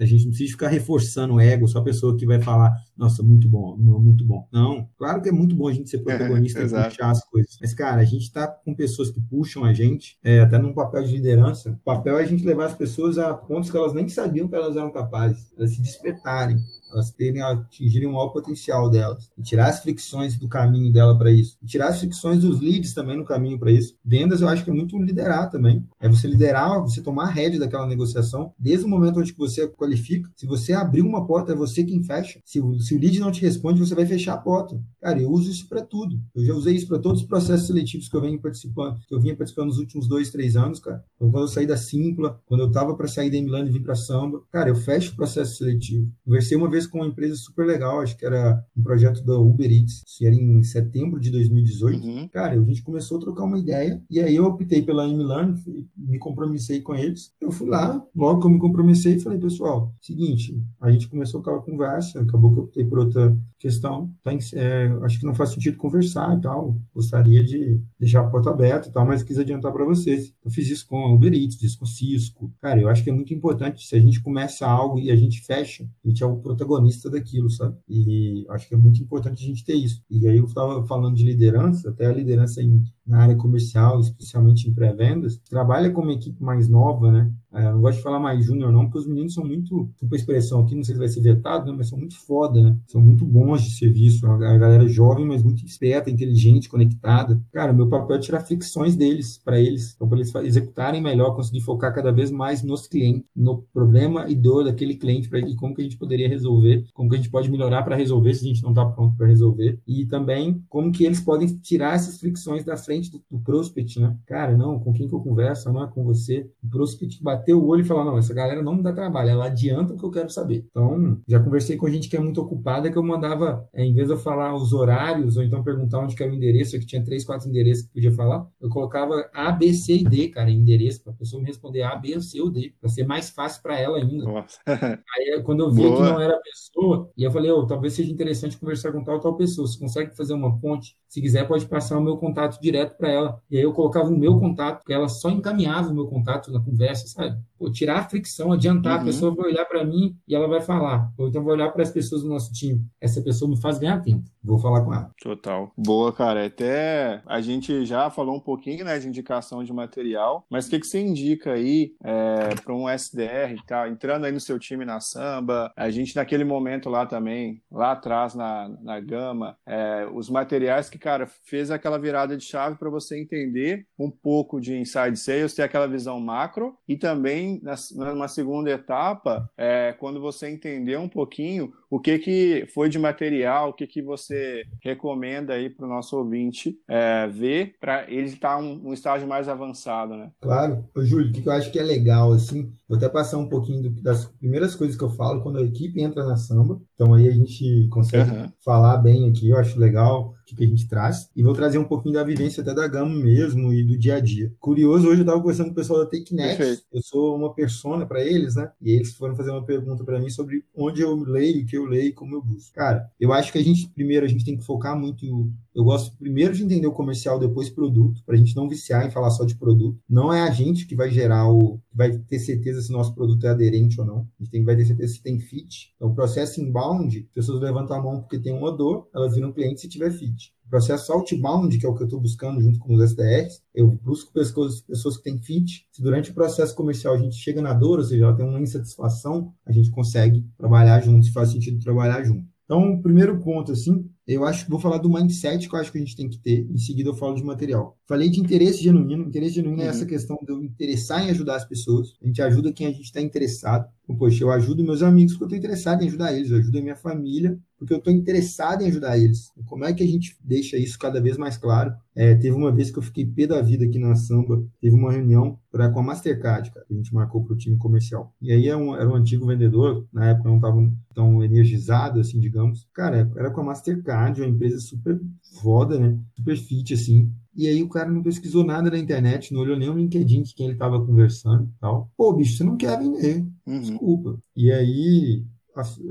A gente não precisa ficar reforçando o ego, só a pessoa que vai falar, nossa, muito bom, não, muito bom. Não, claro que é muito bom a gente ser protagonista é, e puxar as coisas. Mas, cara, a gente tá com pessoas que puxam a gente, é, até num papel de liderança. O papel é a gente levar as pessoas a pontos que elas nem sabiam que elas eram capazes, elas se despertarem elas terem atingirem o maior potencial delas, e tirar as fricções do caminho dela para isso, e tirar as fricções dos leads também no caminho para isso. Vendas eu acho que é muito liderar também, é você liderar, você tomar a rédea daquela negociação, desde o momento onde você qualifica, se você abrir uma porta, é você quem fecha, se o, se o lead não te responde, você vai fechar a porta. Cara, eu uso isso para tudo, eu já usei isso para todos os processos seletivos que eu venho participando, que eu vinha participando nos últimos dois, três anos, cara. Então, quando eu saí da Simpla, quando eu tava para sair da Milano e vir para Samba, cara, eu fecho o processo seletivo. Conversei uma vez com uma empresa super legal, acho que era um projeto da Uber Eats, isso era em setembro de 2018. Uhum. Cara, a gente começou a trocar uma ideia, e aí eu optei pela Emilano, me compromissei com eles. Eu fui lá, logo que eu me compromissei, falei, pessoal, seguinte, a gente começou aquela conversa, acabou que eu optei por outra questão, tá é, acho que não faz sentido conversar e tal, gostaria de deixar a porta aberta e tal, mas quis adiantar para vocês. Eu fiz isso com a Uber fiz com o Cisco. Cara, eu acho que é muito importante, se a gente começa algo e a gente fecha, a gente é o protagonista daquilo, sabe? E acho que é muito importante a gente ter isso. E aí eu estava falando de liderança, até a liderança em, na área comercial, especialmente em pré-vendas, trabalha com uma equipe mais nova, né? É, não gosto de falar mais júnior, não, porque os meninos são muito, tipo a expressão aqui, não sei se vai ser vetado, né, mas são muito foda, né? São muito bons de serviço. A galera jovem, mas muito esperta, inteligente, conectada. Cara, meu papel é tirar fricções deles, para eles, então, para eles executarem melhor, conseguir focar cada vez mais nos clientes, no problema e dor daquele cliente, pra, e como que a gente poderia resolver, como que a gente pode melhorar para resolver se a gente não está pronto para resolver. E também como que eles podem tirar essas fricções da frente do, do prospect, né? Cara, não, com quem que eu converso, não é com você. O prospect bater bater o olho e falar, não, essa galera não me dá trabalho, ela adianta o que eu quero saber. Então, já conversei com gente que é muito ocupada, que eu mandava, é, em vez de eu falar os horários, ou então perguntar onde que era o endereço, que tinha três, quatro endereços que podia falar, eu colocava A, B, C e D, cara, em endereço, para a pessoa me responder A, B, C ou D, para ser mais fácil para ela ainda. Nossa. [laughs] Aí, quando eu vi Boa. que não era a pessoa, e eu falei, oh, talvez seja interessante conversar com tal tal pessoa, você consegue fazer uma ponte? Se quiser, pode passar o meu contato direto para ela. E aí eu colocava o meu contato, porque ela só encaminhava o meu contato na conversa, sabe? Pô, tirar a fricção, adiantar, uhum. a pessoa vai olhar para mim e ela vai falar. Ou então vai olhar para as pessoas do nosso time. Essa pessoa me faz ganhar tempo. Vou falar com ela. Total. Boa, cara. Até a gente já falou um pouquinho né, de indicação de material, mas o que, que você indica aí é, para um SDR, tá? Entrando aí no seu time na samba, a gente naquele momento lá também, lá atrás na, na gama, é, os materiais que, cara, fez aquela virada de chave para você entender um pouco de inside sales, ter aquela visão macro e também numa segunda etapa, é, quando você entender um pouquinho o que, que foi de material, o que, que você recomenda aí para o nosso ouvinte é, ver para ele estar um, um, estágio mais avançado, né? Claro. Ô, Júlio, o que eu acho que é legal, assim, vou até passar um pouquinho do, das primeiras coisas que eu falo quando a equipe entra na samba, então aí a gente consegue uhum. falar bem aqui, eu acho legal o que a gente traz. E vou trazer um pouquinho da vivência até da Gama mesmo e do dia a dia. Curioso, hoje eu estava conversando com o pessoal da TakeNet. Eu sou uma persona para eles, né? E eles foram fazer uma pergunta para mim sobre onde eu leio, o que eu leio e como eu busco. Cara, eu acho que a gente, primeiro, a gente tem que focar muito. Eu gosto primeiro de entender o comercial, depois produto, para a gente não viciar em falar só de produto. Não é a gente que vai gerar o. que vai ter certeza se nosso produto é aderente ou não. A gente tem, vai ter certeza se tem fit. Então, o processo inbound, pessoas levantam a mão porque tem uma dor, elas viram cliente se tiver fit. O processo outbound, que é o que eu estou buscando junto com os SDRs, eu busco pessoas, pessoas que têm fit. Se durante o processo comercial a gente chega na dor, ou seja, ela tem uma insatisfação, a gente consegue trabalhar junto, se faz sentido trabalhar junto. Então, o primeiro ponto, assim, eu acho, vou falar do mindset que eu acho que a gente tem que ter, em seguida eu falo de material. Falei de interesse genuíno, interesse genuíno é uhum. é essa questão de eu interessar em ajudar as pessoas, a gente ajuda quem a gente está interessado. Poxa, eu ajudo meus amigos porque eu estou interessado em ajudar eles, eu ajudo a minha família porque eu estou interessado em ajudar eles. Como é que a gente deixa isso cada vez mais claro? É, teve uma vez que eu fiquei pé da vida aqui na Samba, teve uma reunião pra, com a Mastercard, cara, que a gente marcou para o time comercial. E aí era é um, era um antigo vendedor, na época não estava tão energizado, assim, digamos. Cara, era com a Mastercard, uma empresa super foda, né? Super fit, assim. E aí o cara não pesquisou nada na internet, não olhou nem o LinkedIn de quem ele estava conversando e tal. Pô, bicho, você não quer vender. Uhum. Desculpa. E aí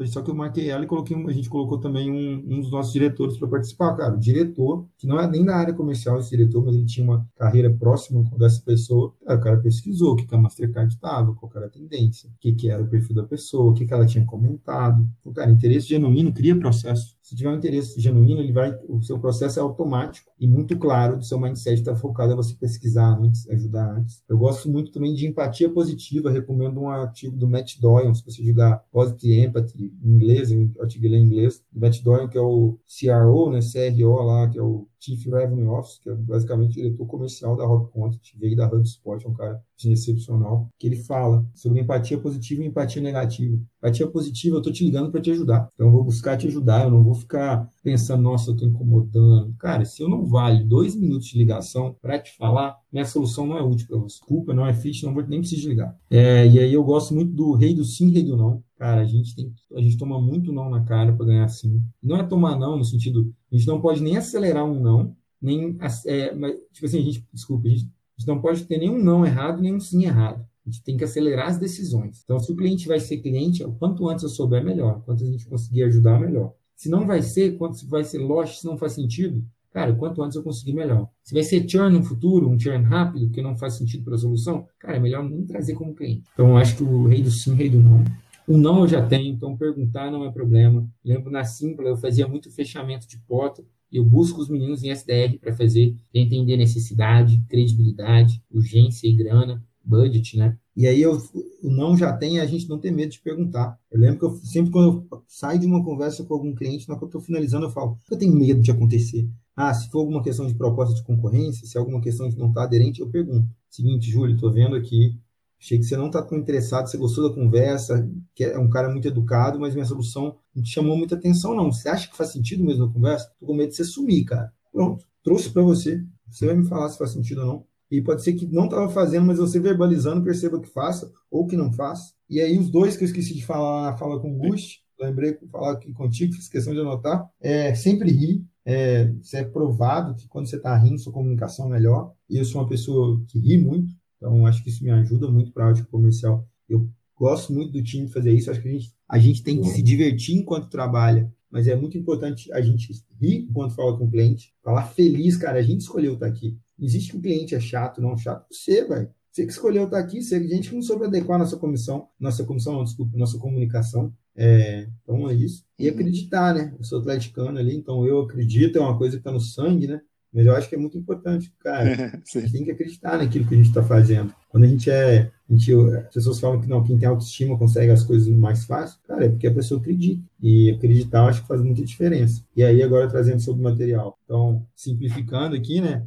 só que eu marquei ela e coloquei, a gente colocou também um, um dos nossos diretores para participar, cara. O diretor, que não é nem da área comercial esse diretor, mas ele tinha uma carreira próxima dessa pessoa. Cara, o cara pesquisou o que, que a Mastercard estava, qual era a tendência, o que, que era o perfil da pessoa, o que, que ela tinha comentado. Então, cara, interesse genuíno cria processo. Se tiver um interesse genuíno, ele vai, o seu processo é automático e muito claro. O seu mindset está focado a você pesquisar antes, ajudar antes. Eu gosto muito também de empatia positiva. Recomendo um artigo do Matt Doyle, se você jogar Positive Empathy em inglês, eu artigo em inglês. Matt Doyle, que é o CRO, né, CRO lá, que é o Chief Revenue Officer, que é basicamente diretor comercial da Rock Content, veio da HubSpot, é um cara excepcional, que ele fala sobre empatia positiva e empatia negativa. Empatia positiva, eu tô te ligando para te ajudar. Então eu vou buscar te ajudar, eu não vou ficar pensando, nossa, eu tô incomodando. Cara, se eu não vale dois minutos de ligação para te falar, minha solução não é útil para você. Desculpa, não é fit, não vou nem precisar ligar. É, e aí eu gosto muito do rei do sim, rei do não. Cara, a gente tem, a gente toma muito não na cara para ganhar sim. Não é tomar não no sentido, a gente não pode nem acelerar um não, nem é, mas, tipo assim, a gente, desculpa, a gente, a gente não pode ter nenhum não errado, nem um sim errado. A gente tem que acelerar as decisões. Então, se o cliente vai ser cliente, quanto antes eu souber, melhor. Quanto a gente conseguir ajudar, melhor. Se não vai ser, quanto vai ser lost, se não faz sentido, cara, quanto antes eu conseguir, melhor. Se vai ser churn no futuro, um churn rápido, que não faz sentido para a solução, cara, é melhor nem trazer como cliente. Então, eu acho que o rei do sim, o rei do não, o não eu já tenho, então perguntar não é problema. Lembro na Simpla, eu fazia muito fechamento de porta. Eu busco os meninos em SDR para fazer, entender necessidade, credibilidade, urgência e grana, budget, né? E aí eu, o não já tem, a gente não tem medo de perguntar. Eu lembro que eu sempre quando eu saio de uma conversa com algum cliente, na que eu estou finalizando, eu falo, eu tenho medo de acontecer. Ah, se for alguma questão de proposta de concorrência, se é alguma questão de não estar aderente, eu pergunto. Seguinte, Júlio, estou vendo aqui Achei que você não está interessado, você gostou da conversa, que é um cara muito educado, mas minha solução não te chamou muita atenção, não. Você acha que faz sentido mesmo a conversa? Tô com medo de você sumir, cara. Pronto, trouxe para você. Você vai me falar se faz sentido ou não. E pode ser que não estava fazendo, mas você verbalizando perceba que faça ou que não faça. E aí os dois que eu esqueci de falar na fala com o Gust, lembrei de falar aqui contigo, fiz questão de anotar, é sempre rir. É, é provado que quando você está rindo, sua comunicação é melhor. E eu sou uma pessoa que ri muito, então, acho que isso me ajuda muito para a áudio comercial. Eu gosto muito do time fazer isso. Acho que a gente, a gente tem que se divertir enquanto trabalha, mas é muito importante a gente rir enquanto fala com o cliente, falar feliz, cara. A gente escolheu estar aqui. Não existe que o cliente é chato, não chato. Você, velho. Você que escolheu estar aqui, você, a gente que não soube adequar nossa comissão, nossa comissão, não, desculpa, nossa comunicação. É, então é isso. E acreditar, né? Eu sou atleticano ali, então eu acredito, é uma coisa que está no sangue, né? Mas eu acho que é muito importante, cara. [laughs] tem que acreditar naquilo que a gente está fazendo. Quando a gente é. A gente, as pessoas falam que não, quem tem autoestima consegue as coisas mais fácil. Cara, é porque a pessoa acredita. E acreditar eu acho que faz muita diferença. E aí, agora trazendo sobre material. Então, simplificando aqui, né?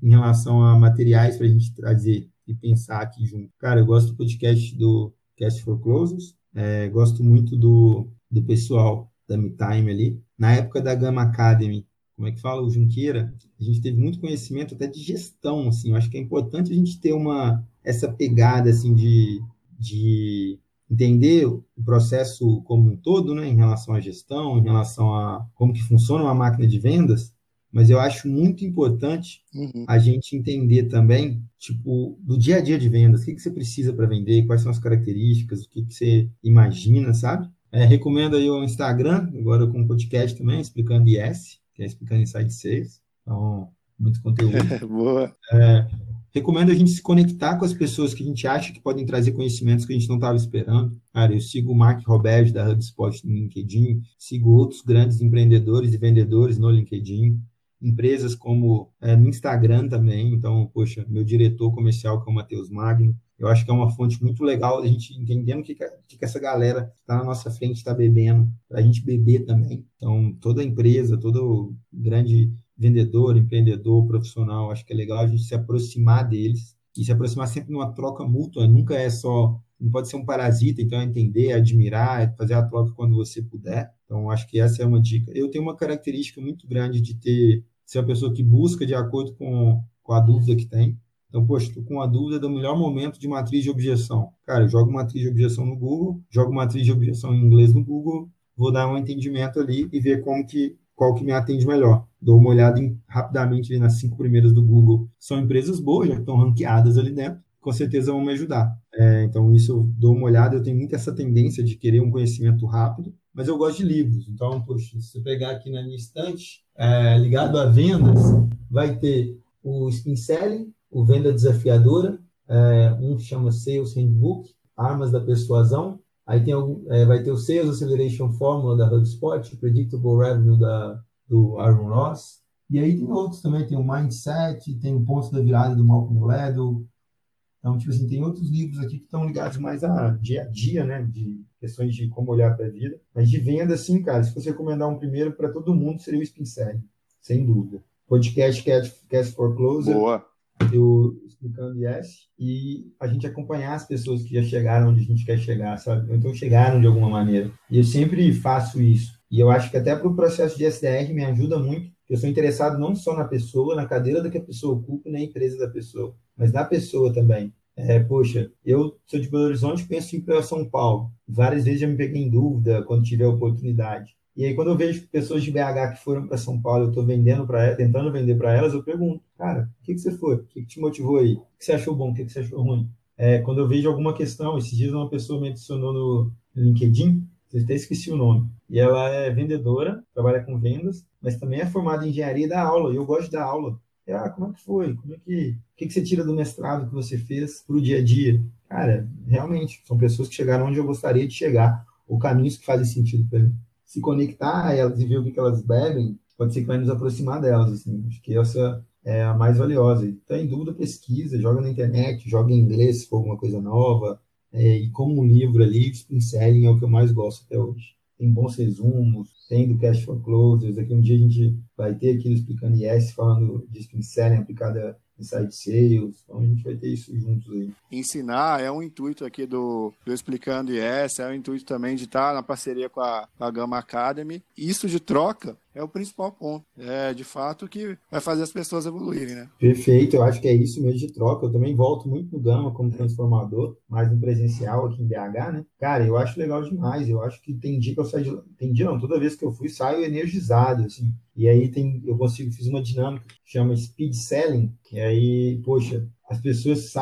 Em relação a materiais para a gente trazer e pensar aqui junto. Cara, eu gosto do podcast do Cast for Closers. É, gosto muito do, do pessoal da Me Time ali. Na época da Gama Academy, como é que fala, o Junqueira, a gente teve muito conhecimento até de gestão, assim, eu acho que é importante a gente ter uma, essa pegada, assim, de, de entender o processo como um todo, né, em relação à gestão, em relação a como que funciona uma máquina de vendas, mas eu acho muito importante uhum. a gente entender também, tipo, do dia a dia de vendas, o que, que você precisa para vender, quais são as características, o que, que você imagina, sabe? É, recomendo aí o Instagram, agora com um podcast também, explicando IS, que é explicando Inside Sales. Então, muito conteúdo. [laughs] Boa. É, recomendo a gente se conectar com as pessoas que a gente acha que podem trazer conhecimentos que a gente não estava esperando. Cara, eu sigo o Mark Roberge da HubSpot no LinkedIn, sigo outros grandes empreendedores e vendedores no LinkedIn, empresas como é, no Instagram também. Então, poxa, meu diretor comercial, que é o Matheus Magno, Eu acho que é uma fonte muito legal a gente entendendo o que, que, que essa galera que está na nossa frente está bebendo, para a gente beber também. Então, toda empresa, todo grande vendedor, empreendedor, profissional, acho que é legal a gente se aproximar deles e se aproximar sempre numa troca mútua, nunca é só, não pode ser um parasita, então é entender, admirar, fazer a troca quando você puder. Então, acho que essa é uma dica. Eu tenho uma característica muito grande de ter, ser uma pessoa que busca de acordo com, com a dúvida que tem. Então, poxa, estou com a dúvida do melhor momento de matriz de objeção. Cara, eu jogo matriz de objeção no Google, jogo matriz de objeção em inglês no Google, vou dar um entendimento ali e ver como que qual que me atende melhor. Dou uma olhada em, rapidamente nas cinco primeiras do Google. São empresas boas, já estão ranqueadas ali dentro, com certeza vão me ajudar. É, então, isso eu dou uma olhada. Eu tenho muito essa tendência de querer um conhecimento rápido, mas eu gosto de livros. Então, poxa, se você pegar aqui na minha estante, é, ligado a vendas, vai ter o Spin Selling, o Venda Desafiadora, é, um chama Sales Handbook, Armas da Persuasão, aí tem é, vai ter o Sales Acceleration Formula da HubSpot, Predictable Revenue da, do Aaron Ross, e aí tem outros também, tem o Mindset, tem o Ponto da Virada do Malcolm Gladwell, então, tipo assim, tem outros livros aqui que estão ligados mais a dia a dia, né, de questões de como olhar para a vida, mas de venda, sim, cara, se você recomendar um primeiro para todo mundo, seria o Spin sem dúvida. Podcast Cast, Cast for Closer. Boa eu explicando Yes e a gente acompanhar as pessoas que já chegaram onde a gente quer chegar, sabe? Então chegaram de alguma maneira. E eu sempre faço isso. E eu acho que até para o processo de SDR me ajuda muito, eu sou interessado não só na pessoa, na cadeira da que a pessoa ocupa, na empresa da pessoa, mas na pessoa também. É, poxa, eu sou de Belo Horizonte, penso em ir para São Paulo. Várias vezes já me peguei em dúvida quando tiver oportunidade. E aí, quando eu vejo pessoas de BH que foram para São Paulo, eu estou vendendo para tentando vender para elas, eu pergunto, cara, o que, que você foi? O que, que te motivou aí? O que você achou bom? O que, que você achou ruim? É, quando eu vejo alguma questão, esses dias uma pessoa me adicionou no LinkedIn, eu até esqueci o nome, e ela é vendedora, trabalha com vendas, mas também é formada em engenharia dá aula, e eu gosto dar aula. E, ah, como é que foi? Como é que, o que, que você tira do mestrado que você fez para o dia a dia? Cara, realmente, são pessoas que chegaram onde eu gostaria de chegar, ou caminhos que fazem sentido para mim se conectar a elas e ver o que, elas bebem, pode ser que vai nos aproximar delas. Assim. Acho que essa é a mais valiosa. Então, em dúvida, pesquisa, joga na internet, joga em inglês se for alguma coisa nova. É, e como um livro ali, Spin é o que eu mais gosto até hoje. Tem bons resumos, tem do Cash for Closers. Aqui um dia a gente vai ter aqui explicando Yes, falando de Spin Selling aplicada Inside Sales, então a gente vai ter isso juntos aí. Ensinar é um intuito aqui do, do Explicando IS, é um intuito também de estar na parceria com a, com a Gama Academy. Isso de troca é o principal ponto. É de fato que vai fazer as pessoas evoluírem, né? Perfeito, eu acho que é isso mesmo de troca. Eu também volto muito no Gama como transformador, mais no presencial aqui em BH, né? Cara, eu acho legal demais. Eu acho que tem dia que eu saio de Tem dia não, toda vez que eu fui, saio energizado, assim. E aí tem, eu consigo, fiz uma dinâmica que chama speed selling, que aí, poxa, as pessoas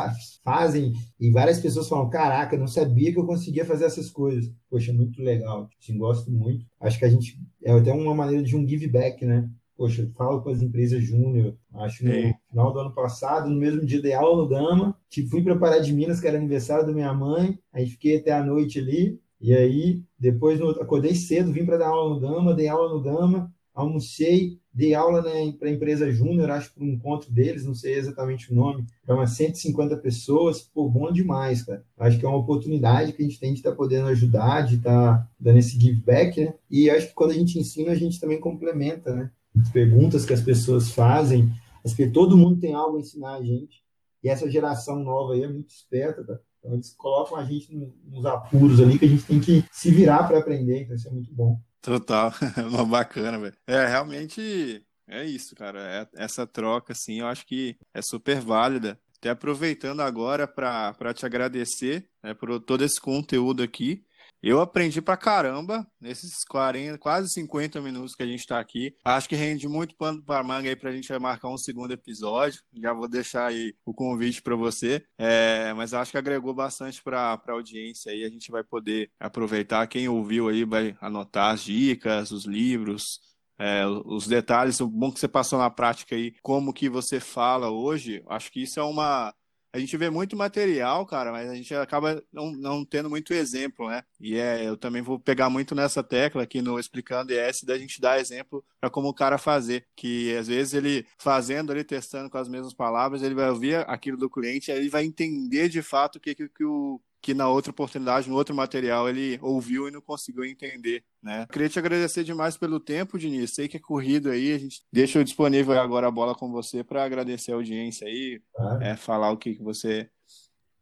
fazem e várias pessoas falam: Caraca, não sabia que eu conseguia fazer essas coisas. Poxa, muito legal. Assim, gosto muito. Acho que a gente é até uma maneira de um give back, né? Poxa, falo com as empresas júnior. Acho que no final do ano passado, no mesmo dia, dei aula no Gama. Tipo, fui para Pará de Minas, que era aniversário da minha mãe. Aí fiquei até a noite ali. E aí, depois, no, acordei cedo, vim para dar aula no Gama, dei aula no Gama almocei, dei aula né, para a empresa Júnior, acho para um encontro deles, não sei exatamente o nome, para umas 150 pessoas, pô, bom demais, cara. Acho que é uma oportunidade que a gente tem de estar tá podendo ajudar, de estar tá dando esse give back, né? E acho que quando a gente ensina, a gente também complementa, né? As perguntas que as pessoas fazem, acho que todo mundo tem algo a ensinar a gente. E essa geração nova aí é muito esperta, cara. Então eles colocam a gente nos apuros ali que a gente tem que se virar para aprender, então isso é muito bom. Total, [laughs] bacana, velho. É, realmente é isso, cara. É, essa troca, assim, eu acho que é super válida. Até aproveitando agora para te agradecer né, por todo esse conteúdo aqui. Eu aprendi pra caramba nesses 40, quase 50 minutos que a gente está aqui. Acho que rende muito pano para manga aí para a gente marcar um segundo episódio. Já vou deixar aí o convite para você. É, mas acho que agregou bastante para a audiência aí. A gente vai poder aproveitar. Quem ouviu aí vai anotar as dicas, os livros, é, os detalhes. O bom que você passou na prática aí, como que você fala hoje. Acho que isso é uma a gente vê muito material, cara, mas a gente acaba não, não tendo muito exemplo, né? E é, eu também vou pegar muito nessa tecla aqui no Explicando ES da gente dar exemplo para como o cara fazer. Que às vezes ele fazendo ali, testando com as mesmas palavras, ele vai ouvir aquilo do cliente, aí ele vai entender de fato o que, que, que o que na outra oportunidade, no outro material, ele ouviu e não conseguiu entender, né? Queria te agradecer demais pelo tempo, Diniz. Sei que é corrido aí, a gente deixa disponível agora a bola com você para agradecer a audiência aí, claro. é, falar o que, você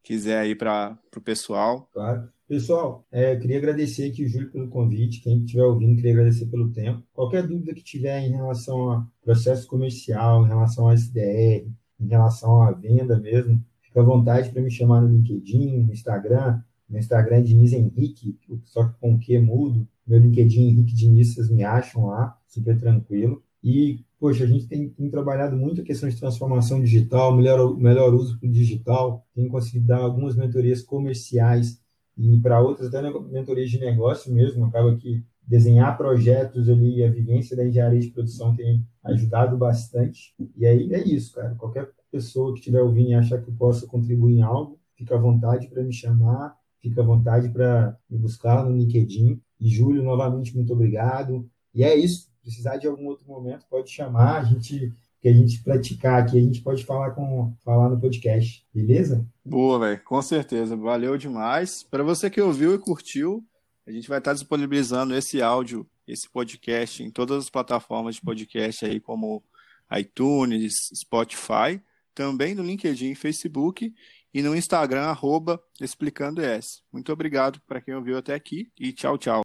quiser aí para o pessoal. Claro. Pessoal, é, queria agradecer aqui o Júlio pelo convite. Quem estiver ouvindo, queria agradecer pelo tempo. Qualquer dúvida que tiver em relação a processo comercial, em relação a SDR, em relação à venda mesmo, Fica à vontade para me chamar no LinkedIn, no Instagram. Meu Instagram é Diniz Henrique, só que com que mudo. Meu LinkedIn Henrique Diniz, vocês me acham lá, super tranquilo. E, poxa, a gente tem, tem trabalhado muito a questão de transformação digital, melhor, melhor uso do digital, tem conseguido dar algumas mentorias comerciais e para outras dando mentorias de negócio mesmo, acaba que desenhar projetos ali, a vivência da engenharia de produção tem ajudado bastante. E aí é isso, cara. Qualquer pessoa que estiver ouvindo e achar que eu possa contribuir em algo, fica à vontade para me chamar, fica à vontade para me buscar no LinkedIn. E Júlio, novamente, muito obrigado. E é isso. Precisar de algum outro momento, pode chamar. A gente que a gente praticar aqui, a gente pode falar com falar no podcast, beleza? Boa, velho, com certeza. Valeu demais. Para você que ouviu e curtiu, a gente vai estar disponibilizando esse áudio, esse podcast em todas as plataformas de podcast aí como iTunes, Spotify também no LinkedIn Facebook e no Instagram, arroba. Muito obrigado para quem ouviu até aqui e tchau, tchau.